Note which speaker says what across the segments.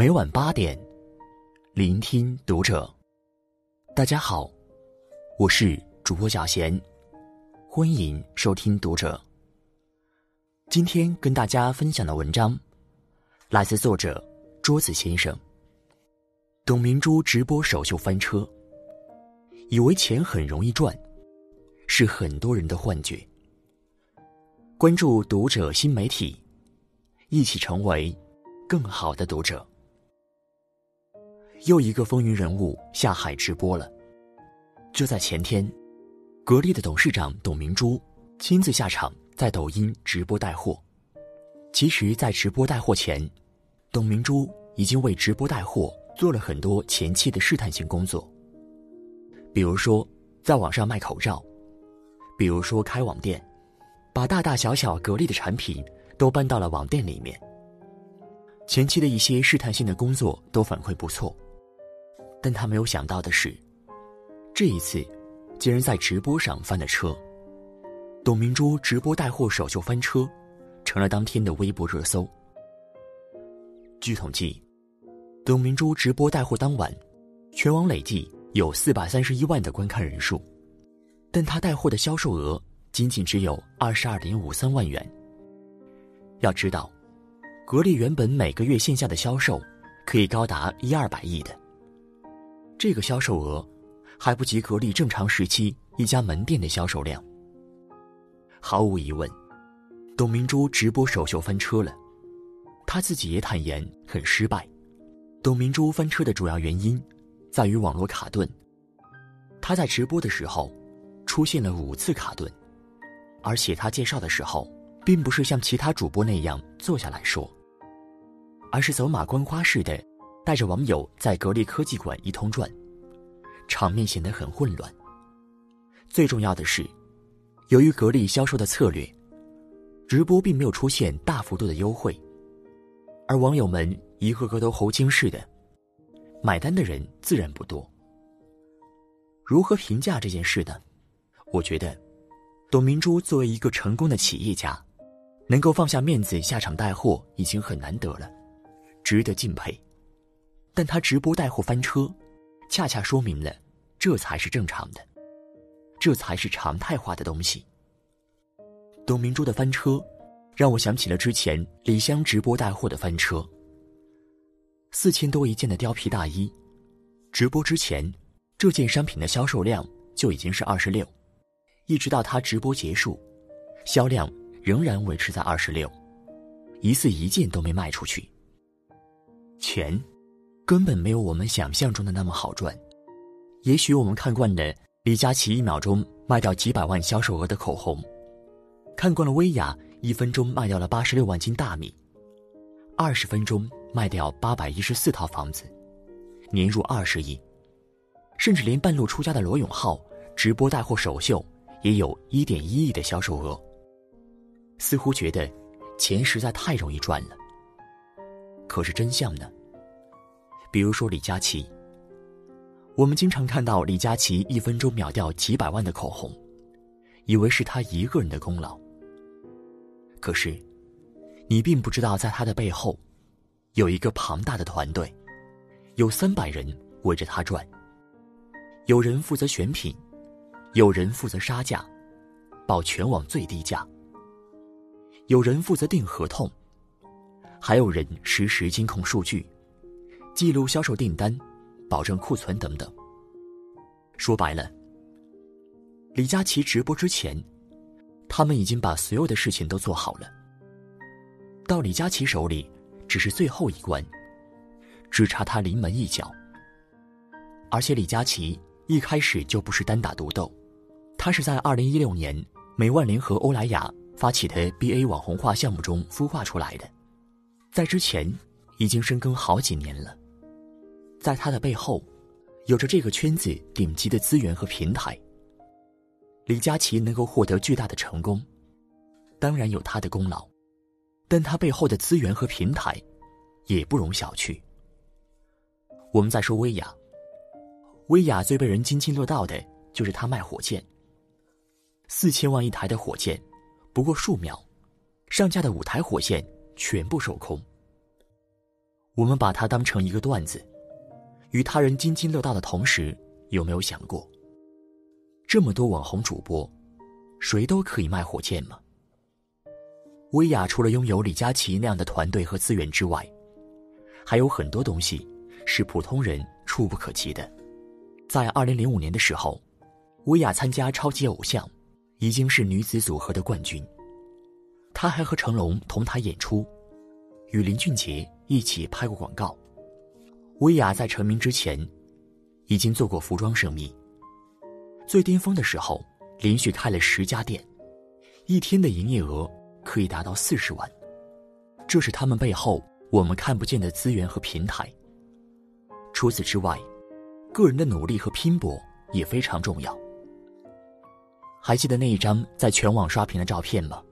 Speaker 1: 每晚八点，聆听读者。大家好，我是主播小贤，欢迎收听读者。今天跟大家分享的文章，来自作者桌子先生。董明珠直播首秀翻车，以为钱很容易赚，是很多人的幻觉。关注读者新媒体，一起成为更好的读者。又一个风云人物下海直播了。就在前天，格力的董事长董明珠亲自下场在抖音直播带货。其实，在直播带货前，董明珠已经为直播带货做了很多前期的试探性工作，比如说在网上卖口罩，比如说开网店。把大大小小格力的产品都搬到了网店里面。前期的一些试探性的工作都反馈不错，但他没有想到的是，这一次竟然在直播上翻了车。董明珠直播带货首秀翻车，成了当天的微博热搜。据统计，董明珠直播带货当晚，全网累计有四百三十一万的观看人数，但她带货的销售额。仅仅只有二十二点五三万元。要知道，格力原本每个月线下的销售可以高达一二百亿的，这个销售额还不及格力正常时期一家门店的销售量。毫无疑问，董明珠直播首秀翻车了，她自己也坦言很失败。董明珠翻车的主要原因在于网络卡顿，她在直播的时候出现了五次卡顿。而且她介绍的时候，并不是像其他主播那样坐下来说，而是走马观花似的，带着网友在格力科技馆一通转，场面显得很混乱。最重要的是，由于格力销售的策略，直播并没有出现大幅度的优惠，而网友们一个个都猴精似的，买单的人自然不多。如何评价这件事呢？我觉得。董明珠作为一个成功的企业家，能够放下面子下场带货已经很难得了，值得敬佩。但他直播带货翻车，恰恰说明了这才是正常的，这才是常态化的东西。董明珠的翻车，让我想起了之前李湘直播带货的翻车。四千多一件的貂皮大衣，直播之前，这件商品的销售量就已经是二十六。一直到他直播结束，销量仍然维持在二十六，疑似一件都没卖出去。钱根本没有我们想象中的那么好赚。也许我们看惯了李佳琦一秒钟卖掉几百万销售额的口红，看惯了薇娅一分钟卖掉了八十六万斤大米，二十分钟卖掉八百一十四套房子，年入二十亿，甚至连半路出家的罗永浩直播带货首秀。也有一点一亿的销售额，似乎觉得钱实在太容易赚了。可是真相呢？比如说李佳琦，我们经常看到李佳琦一分钟秒掉几百万的口红，以为是他一个人的功劳。可是，你并不知道，在他的背后，有一个庞大的团队，有三百人围着他转，有人负责选品。有人负责杀价，报全网最低价；有人负责订合同，还有人实时监控数据，记录销售订单，保证库存等等。说白了，李佳琦直播之前，他们已经把所有的事情都做好了。到李佳琦手里，只是最后一关，只差他临门一脚。而且李佳琦一开始就不是单打独斗。他是在二零一六年美万联合欧莱雅发起的 BA 网红化项目中孵化出来的，在之前已经深耕好几年了。在他的背后，有着这个圈子顶级的资源和平台。李佳琦能够获得巨大的成功，当然有他的功劳，但他背后的资源和平台也不容小觑。我们再说薇娅，薇娅最被人津津乐道的就是她卖火箭。四千万一台的火箭，不过数秒，上架的五台火箭全部售空。我们把它当成一个段子，与他人津津乐道的同时，有没有想过，这么多网红主播，谁都可以卖火箭吗？薇娅除了拥有李佳琦那样的团队和资源之外，还有很多东西是普通人触不可及的。在二零零五年的时候，薇娅参加《超级偶像》，已经是女子组合的冠军。她还和成龙同台演出，与林俊杰一起拍过广告。薇娅在成名之前，已经做过服装生意。最巅峰的时候，连续开了十家店，一天的营业额可以达到四十万。这是他们背后我们看不见的资源和平台。除此之外，个人的努力和拼搏也非常重要。还记得那一张在全网刷屏的照片吗？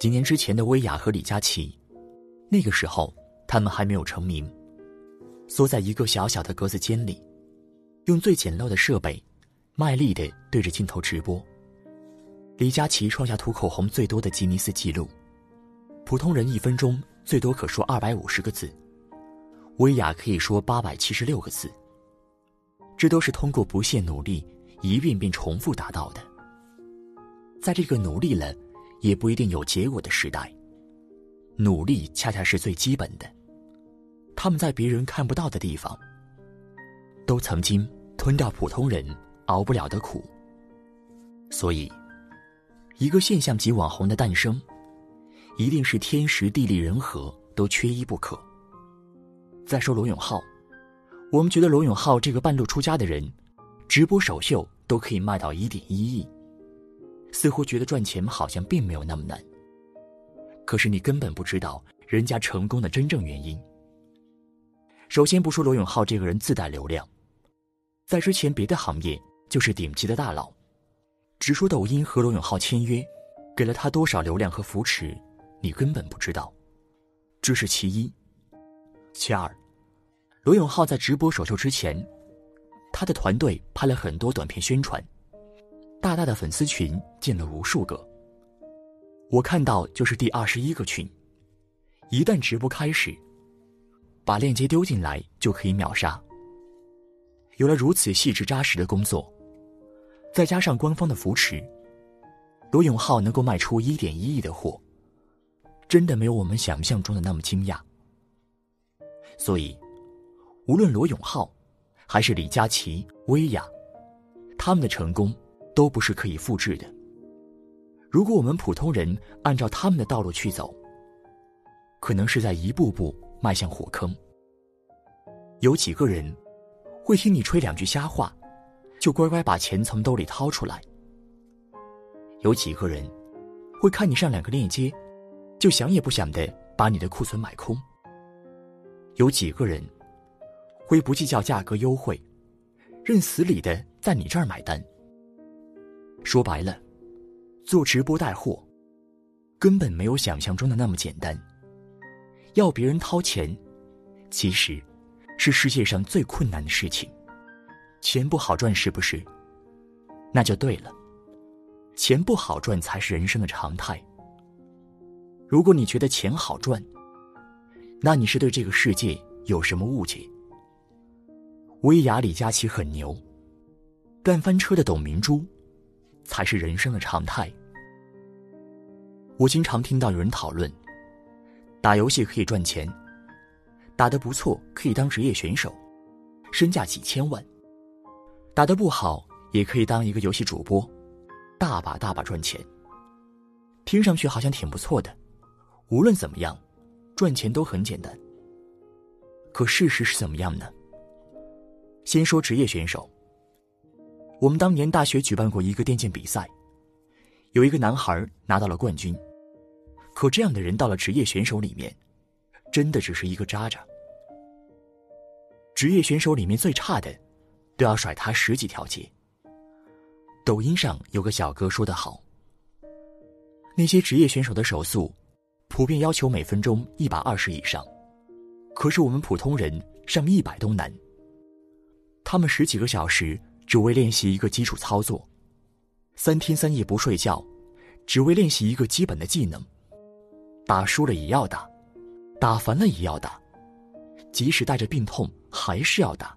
Speaker 1: 几年之前的薇娅和李佳琦，那个时候他们还没有成名，缩在一个小小的格子间里，用最简陋的设备，卖力的对着镜头直播。李佳琦创下涂口红最多的吉尼斯纪录，普通人一分钟最多可说二百五十个字，薇娅可以说八百七十六个字。这都是通过不懈努力，一遍遍重复达到的。在这个努力了，也不一定有结果的时代，努力恰恰是最基本的。他们在别人看不到的地方，都曾经吞掉普通人熬不了的苦。所以，一个现象级网红的诞生，一定是天时地利人和都缺一不可。再说罗永浩。我们觉得罗永浩这个半路出家的人，直播首秀都可以卖到一点一亿，似乎觉得赚钱好像并没有那么难。可是你根本不知道人家成功的真正原因。首先不说罗永浩这个人自带流量，在之前别的行业就是顶级的大佬，只说抖音和罗永浩签约，给了他多少流量和扶持，你根本不知道，这是其一。其二。罗永浩在直播首秀之前，他的团队拍了很多短片宣传，大大的粉丝群建了无数个。我看到就是第二十一个群，一旦直播开始，把链接丢进来就可以秒杀。有了如此细致扎实的工作，再加上官方的扶持，罗永浩能够卖出一点一亿的货，真的没有我们想象中的那么惊讶。所以。无论罗永浩，还是李佳琦、薇娅，他们的成功都不是可以复制的。如果我们普通人按照他们的道路去走，可能是在一步步迈向火坑。有几个人会听你吹两句瞎话，就乖乖把钱从兜里掏出来？有几个人会看你上两个链接，就想也不想的把你的库存买空？有几个人？会不计较价格优惠，认死理的在你这儿买单。说白了，做直播带货，根本没有想象中的那么简单。要别人掏钱，其实是世界上最困难的事情。钱不好赚是不是？那就对了，钱不好赚才是人生的常态。如果你觉得钱好赚，那你是对这个世界有什么误解？薇娅、李佳琦很牛，干翻车的董明珠，才是人生的常态。我经常听到有人讨论，打游戏可以赚钱，打得不错可以当职业选手，身价几千万；打得不好也可以当一个游戏主播，大把大把赚钱。听上去好像挺不错的，无论怎么样，赚钱都很简单。可事实是怎么样呢？先说职业选手。我们当年大学举办过一个电竞比赛，有一个男孩拿到了冠军。可这样的人到了职业选手里面，真的只是一个渣渣。职业选手里面最差的，都要甩他十几条街。抖音上有个小哥说得好：那些职业选手的手速，普遍要求每分钟一百二十以上，可是我们普通人上一百都难。他们十几个小时只为练习一个基础操作，三天三夜不睡觉，只为练习一个基本的技能。打输了也要打，打烦了也要打，即使带着病痛还是要打，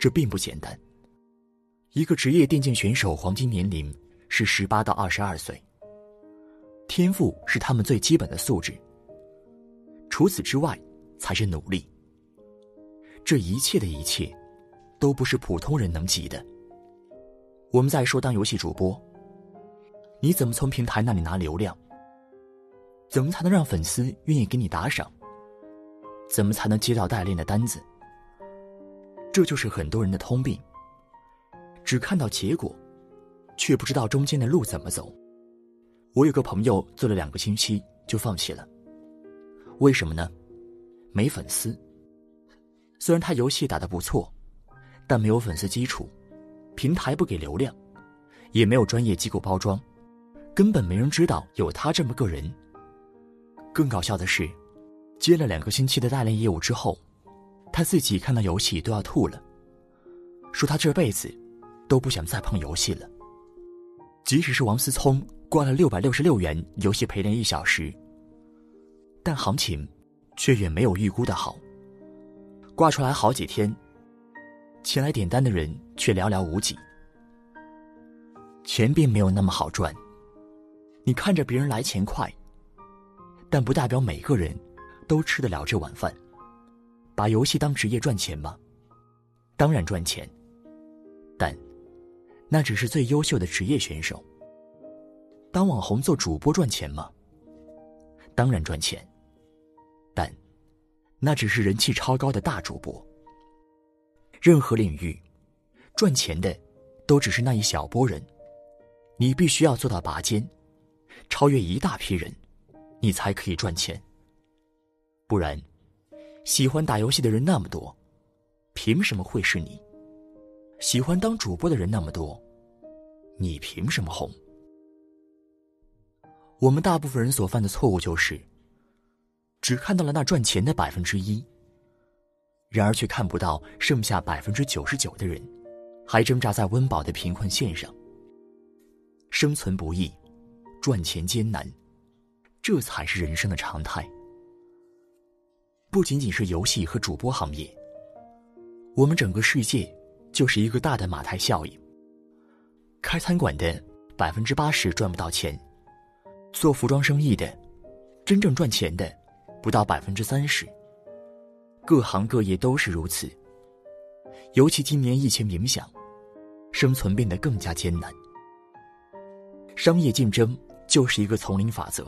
Speaker 1: 这并不简单。一个职业电竞选手黄金年龄是十八到二十二岁，天赋是他们最基本的素质。除此之外，才是努力。这一切的一切，都不是普通人能及的。我们在说当游戏主播，你怎么从平台那里拿流量？怎么才能让粉丝愿意给你打赏？怎么才能接到代练的单子？这就是很多人的通病，只看到结果，却不知道中间的路怎么走。我有个朋友做了两个星期就放弃了，为什么呢？没粉丝。虽然他游戏打得不错，但没有粉丝基础，平台不给流量，也没有专业机构包装，根本没人知道有他这么个人。更搞笑的是，接了两个星期的代练业务之后，他自己看到游戏都要吐了，说他这辈子都不想再碰游戏了。即使是王思聪挂了六百六十六元游戏陪练一小时，但行情却远没有预估的好。挂出来好几天，前来点单的人却寥寥无几。钱并没有那么好赚，你看着别人来钱快。但不代表每个人都吃得了这碗饭。把游戏当职业赚钱吗？当然赚钱。但那只是最优秀的职业选手。当网红做主播赚钱吗？当然赚钱。但那只是人气超高的大主播。任何领域赚钱的都只是那一小波人。你必须要做到拔尖，超越一大批人。你才可以赚钱。不然，喜欢打游戏的人那么多，凭什么会是你？喜欢当主播的人那么多，你凭什么红？我们大部分人所犯的错误就是，只看到了那赚钱的百分之一，然而却看不到剩下百分之九十九的人，还挣扎在温饱的贫困线上。生存不易，赚钱艰难。这才是人生的常态。不仅仅是游戏和主播行业，我们整个世界就是一个大的马太效应。开餐馆的百分之八十赚不到钱，做服装生意的真正赚钱的不到百分之三十。各行各业都是如此，尤其今年疫情影响，生存变得更加艰难。商业竞争就是一个丛林法则。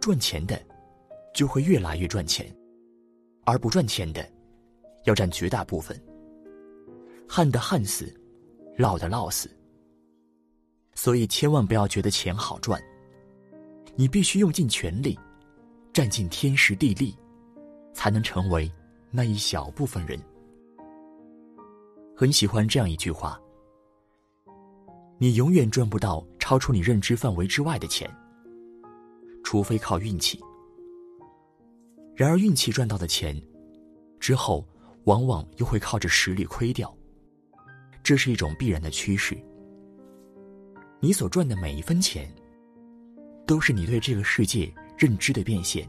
Speaker 1: 赚钱的，就会越来越赚钱，而不赚钱的，要占绝大部分。旱的旱死，涝的涝死。所以千万不要觉得钱好赚，你必须用尽全力，占尽天时地利，才能成为那一小部分人。很喜欢这样一句话：你永远赚不到超出你认知范围之外的钱。除非靠运气，然而运气赚到的钱，之后往往又会靠着实力亏掉，这是一种必然的趋势。你所赚的每一分钱，都是你对这个世界认知的变现；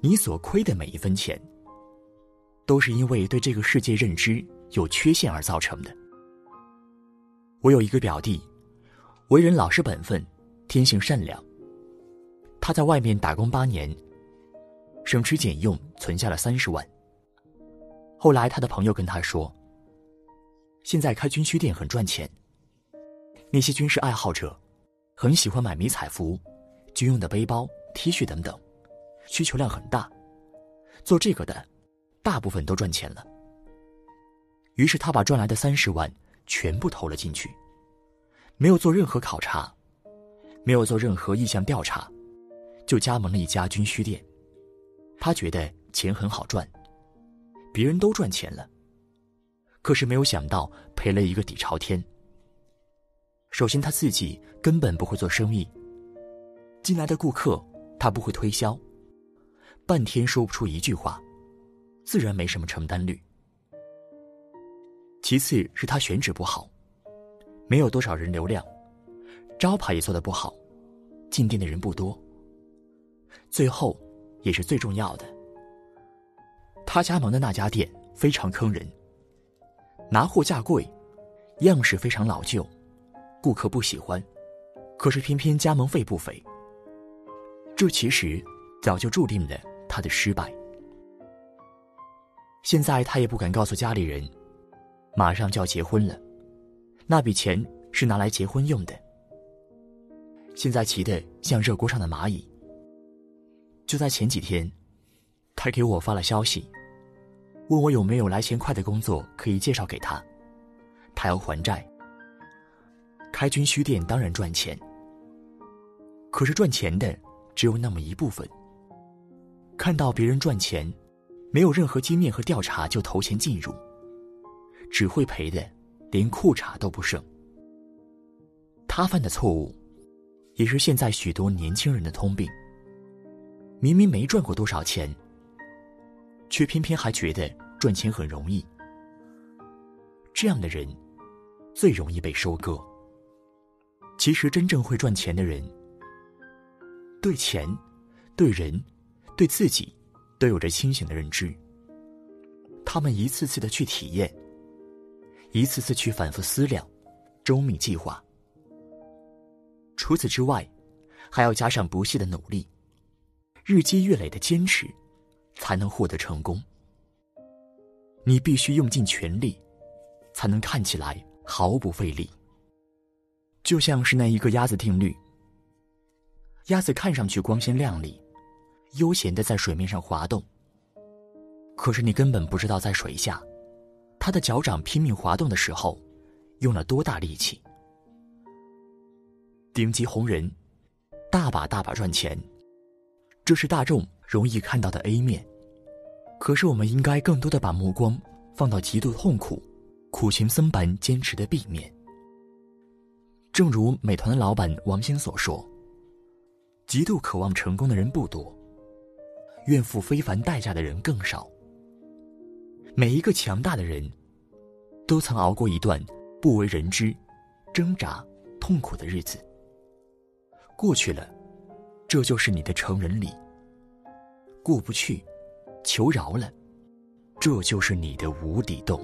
Speaker 1: 你所亏的每一分钱，都是因为对这个世界认知有缺陷而造成的。我有一个表弟，为人老实本分，天性善良。他在外面打工八年，省吃俭用存下了三十万。后来他的朋友跟他说：“现在开军需店很赚钱，那些军事爱好者很喜欢买迷彩服、军用的背包、T 恤等等，需求量很大。做这个的，大部分都赚钱了。”于是他把赚来的三十万全部投了进去，没有做任何考察，没有做任何意向调查。就加盟了一家军需店，他觉得钱很好赚，别人都赚钱了，可是没有想到赔了一个底朝天。首先他自己根本不会做生意，进来的顾客他不会推销，半天说不出一句话，自然没什么成单率。其次是他选址不好，没有多少人流量，招牌也做的不好，进店的人不多。最后，也是最重要的，他加盟的那家店非常坑人，拿货价贵，样式非常老旧，顾客不喜欢，可是偏偏加盟费不菲。这其实早就注定了他的失败。现在他也不敢告诉家里人，马上就要结婚了，那笔钱是拿来结婚用的。现在急得像热锅上的蚂蚁。就在前几天，他给我发了消息，问我有没有来钱快的工作可以介绍给他。他要还债，开军需店当然赚钱，可是赚钱的只有那么一部分。看到别人赚钱。没有任何经验和调查就投钱进入，只会赔的，连裤衩都不剩。他犯的错误，也是现在许多年轻人的通病。明明没赚过多少钱，却偏偏还觉得赚钱很容易。这样的人，最容易被收割。其实真正会赚钱的人，对钱、对人、对自己。都有着清醒的认知。他们一次次的去体验，一次次去反复思量，周密计划。除此之外，还要加上不懈的努力，日积月累的坚持，才能获得成功。你必须用尽全力，才能看起来毫不费力。就像是那一个鸭子定律。鸭子看上去光鲜亮丽。悠闲的在水面上滑动。可是你根本不知道，在水下，他的脚掌拼命滑动的时候，用了多大力气。顶级红人，大把大把赚钱，这是大众容易看到的 A 面。可是我们应该更多的把目光放到极度痛苦、苦行僧般坚持的 B 面。正如美团的老板王兴所说：“极度渴望成功的人不多。”愿付非凡代价的人更少。每一个强大的人，都曾熬过一段不为人知、挣扎、痛苦的日子。过去了，这就是你的成人礼；过不去，求饶了，这就是你的无底洞。